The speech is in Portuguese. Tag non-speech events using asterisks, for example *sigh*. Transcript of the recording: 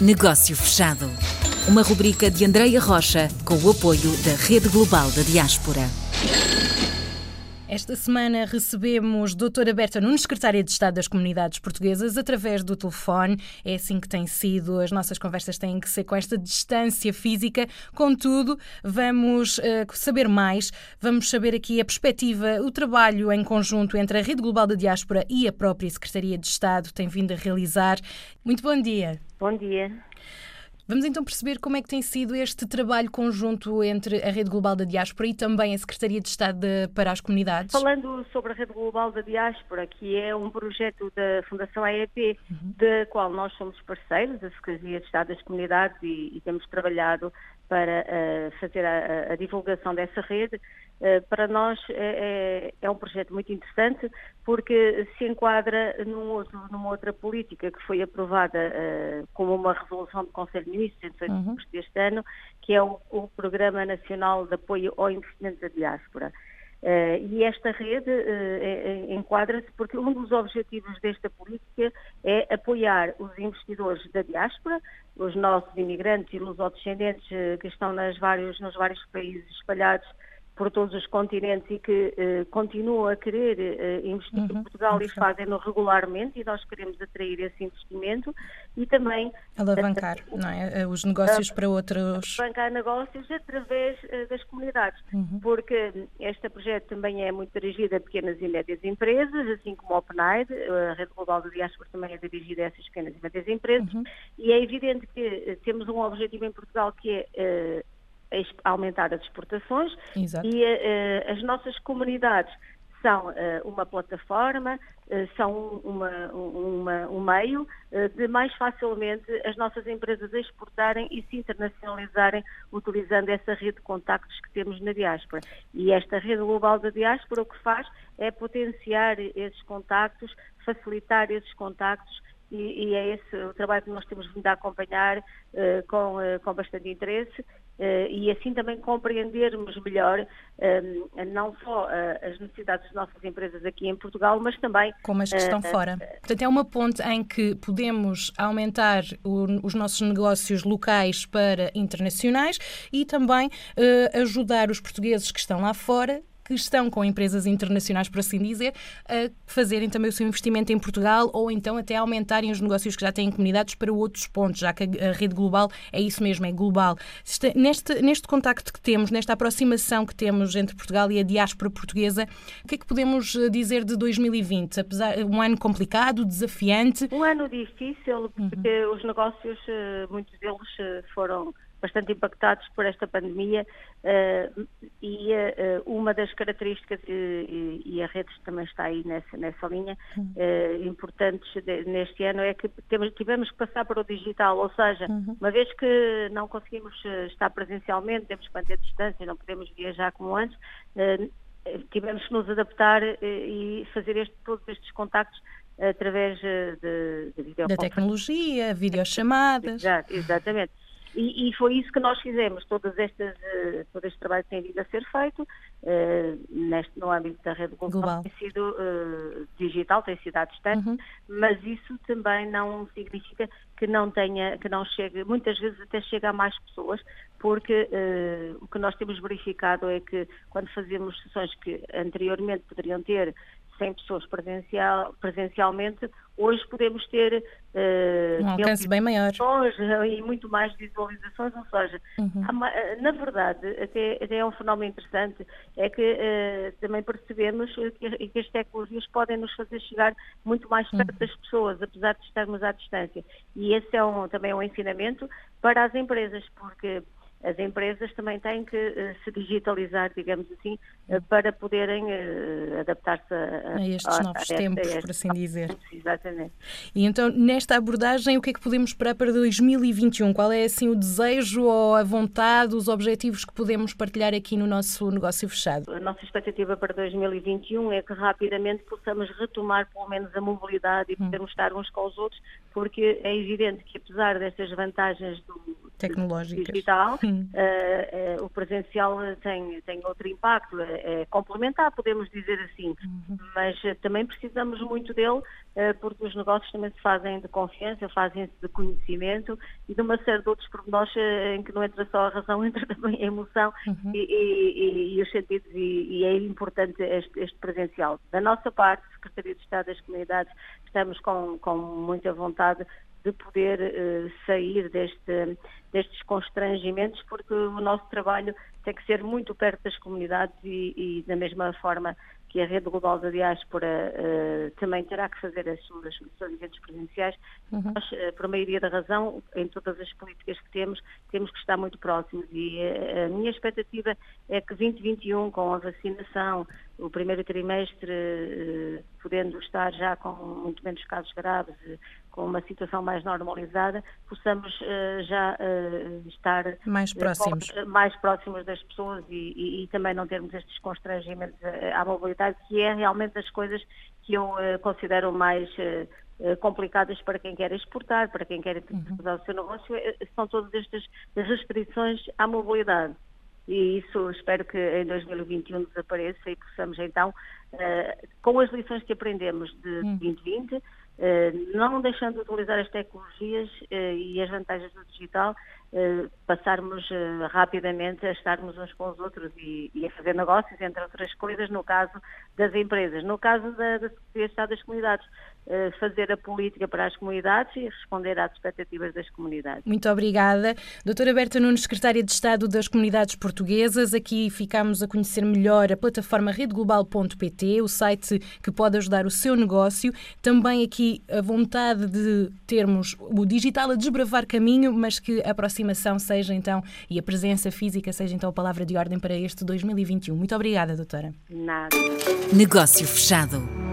Negócio Fechado. Uma rubrica de Andreia Rocha com o apoio da Rede Global da Diaspora. Esta semana recebemos doutora Berta Nunes, secretária de Estado das Comunidades Portuguesas, através do telefone. É assim que tem sido, as nossas conversas têm que ser com esta distância física. Contudo, vamos uh, saber mais, vamos saber aqui a perspectiva, o trabalho em conjunto entre a Rede Global da Diáspora e a própria Secretaria de Estado tem vindo a realizar. Muito bom dia. Bom dia. Vamos então perceber como é que tem sido este trabalho conjunto entre a Rede Global da Diáspora e também a Secretaria de Estado de, para as Comunidades. Falando sobre a Rede Global da Diáspora, que é um projeto da Fundação AEP, uhum. da qual nós somos parceiros, a Secretaria de Estado das Comunidades, e, e temos trabalhado para uh, fazer a, a, divulgação dessa rede. Uh, para nós é, é, é, um projeto muito interessante porque se enquadra num outro, numa outra política que foi aprovada uh, como uma resolução do Conselho de Ministros em uhum. deste ano, que é o, o Programa Nacional de Apoio ao Investimento da Diáspora. Uh, e esta rede uh, enquadra-se porque um dos objetivos desta política é apoiar os investidores da diáspora, os nossos imigrantes e lusodescendentes uh, que estão nas vários, nos vários países espalhados por todos os continentes e que eh, continuam a querer eh, investir uhum, em Portugal e fazem-no regularmente e nós queremos atrair esse investimento e também alavancar não é? Eh, os negócios para outros alavancar negócios através eh, das comunidades uhum. porque este projeto também é muito dirigido a pequenas e médias empresas assim como a OpenAid, a Rede Global de Diáspora também é dirigida a essas pequenas e médias empresas uhum. e é evidente que eh, temos um objetivo em Portugal que é aumentar as exportações Exato. e uh, as nossas comunidades são uh, uma plataforma, uh, são uma, uma, um meio de mais facilmente as nossas empresas exportarem e se internacionalizarem utilizando essa rede de contactos que temos na diáspora. E esta rede global da diáspora o que faz é potenciar esses contactos, facilitar esses contactos e, e, é esse o trabalho que nós temos vindo a acompanhar uh, com, uh, com bastante interesse uh, e assim também compreendermos melhor não só as necessidades das nossas empresas aqui em Portugal, mas também... Como as que estão fora. Portanto, é uma ponte em que podemos aumentar o, os nossos negócios locais para internacionais e também ajudar os portugueses que estão lá fora que estão com empresas internacionais, por assim dizer, a fazerem também o seu investimento em Portugal ou então até aumentarem os negócios que já têm comunidades para outros pontos, já que a rede global é isso mesmo, é global. Neste, neste contacto que temos, nesta aproximação que temos entre Portugal e a diáspora portuguesa, o que é que podemos eh, dizer de 2020? Apesar um ano complicado, desafiante? Um ano difícil, porque uhum. os negócios, eh, muitos deles eh, foram bastante impactados por esta pandemia uh, e uh, uma das características, e, a rede também está aí nessa, nessa linha, uh, importantes de, neste ano é que temos, tivemos que passar para o digital, ou seja, uhum. uma vez que não conseguimos estar presencialmente, temos que manter distância, não podemos viajar como antes, tivemos que nos adaptar e fazer este, todos estes contactos através de, de Da tecnologia, videochamadas. Exato, exatamente. E, e, foi isso que nós fizemos, todas estas, uh, todo este trabalho que tem vindo a ser feito uh, neste, no âmbito da rede global, global. tem sido uh, digital, tem sido à distância, uhum. mas isso também não significa que não tenha, que não chegue, muitas vezes até chega a mais pessoas, porque o que nós temos verificado é que quando fazemos sessões que anteriormente poderiam ter 100 pessoas presencial, presencialmente, hoje podemos ter uh, um alcance bem maior e muito mais visualizações, ou seja, uhum. na verdade, até, até, é um fenómeno interessante, é que uh, também percebemos que, que, as tecnologias podem nos fazer chegar muito mais perto uhum. das pessoas, apesar de estarmos à distância. E esse é um, também um ensinamento para as empresas, porque as empresas também têm que uh, se digitalizar, digamos assim, uh, para poderem uh, adaptar-se a, a, estes a, novos a tempos, este, por assim dizer. Exatamente. E então, nesta abordagem, o que é que podemos esperar para 2021? Qual é assim o desejo ou a vontade, os objetivos que podemos partilhar aqui no nosso negócio fechado? A nossa expectativa para 2021 é que rapidamente possamos retomar pelo menos a mobilidade e hum. podermos estar uns com os outros, porque é evidente que apesar destas vantagens do tecnológicas. digital. Uh, uh, o presencial tem, tem outro impacto, é, é complementar, podemos dizer assim, uhum. mas também precisamos muito dele porque os negócios também se fazem de confiança, fazem-se de conhecimento e de uma série de outros pormenores em que não entra só a razão, *laughs* entra também a emoção uhum. e, e, e, os sentidos e, e é importante este, este, presencial. Da nossa parte, Secretaria de Estado das Comunidades, estamos com, com muita vontade de poder uh, sair deste, destes constrangimentos, porque o nosso trabalho tem que ser muito perto das comunidades e, e da mesma forma que a Rede Global da Diáspora uh, também terá que fazer as suas, os seus eventos presenciais, uhum. nós, uh, por maioria da razão, em todas as políticas que temos, temos que estar muito próximos e a minha expectativa é que 2021, com a vacinação, o primeiro trimestre podendo estar já com muito menos casos graves, com uma situação mais normalizada, possamos já estar mais próximos. mais próximos das pessoas e, e, e também não termos estes constrangimentos à mobilidade que é realmente das coisas que eu uh, considero mais uh, complicadas para quem quer exportar, para quem quer fazer o seu negócio, são todas estas restrições à mobilidade. E isso espero que em 2021 desapareça e possamos então, com as lições que aprendemos de 2020, hum. Não deixando de utilizar as tecnologias e as vantagens do digital, eh, passarmos rapidamente a estarmos uns com os outros e, e, a fazer negócios, entre outras coisas, no caso das empresas. No caso da, da Secretaria de Estado das Comunidades, fazer a política para as comunidades e responder às expectativas das comunidades. Muito obrigada. Doutora Berta Nunes, Secretária de Estado das Comunidades Portuguesas, aqui ficamos a conhecer melhor a plataforma redeglobal.pt, o site que pode ajudar o seu negócio. Também aqui a vontade de termos o digital a desbravar caminho, mas que a aproximação seja então e a presença física seja então a palavra de ordem para este 2021. Muito obrigada, doutora. Nada. Negócio fechado.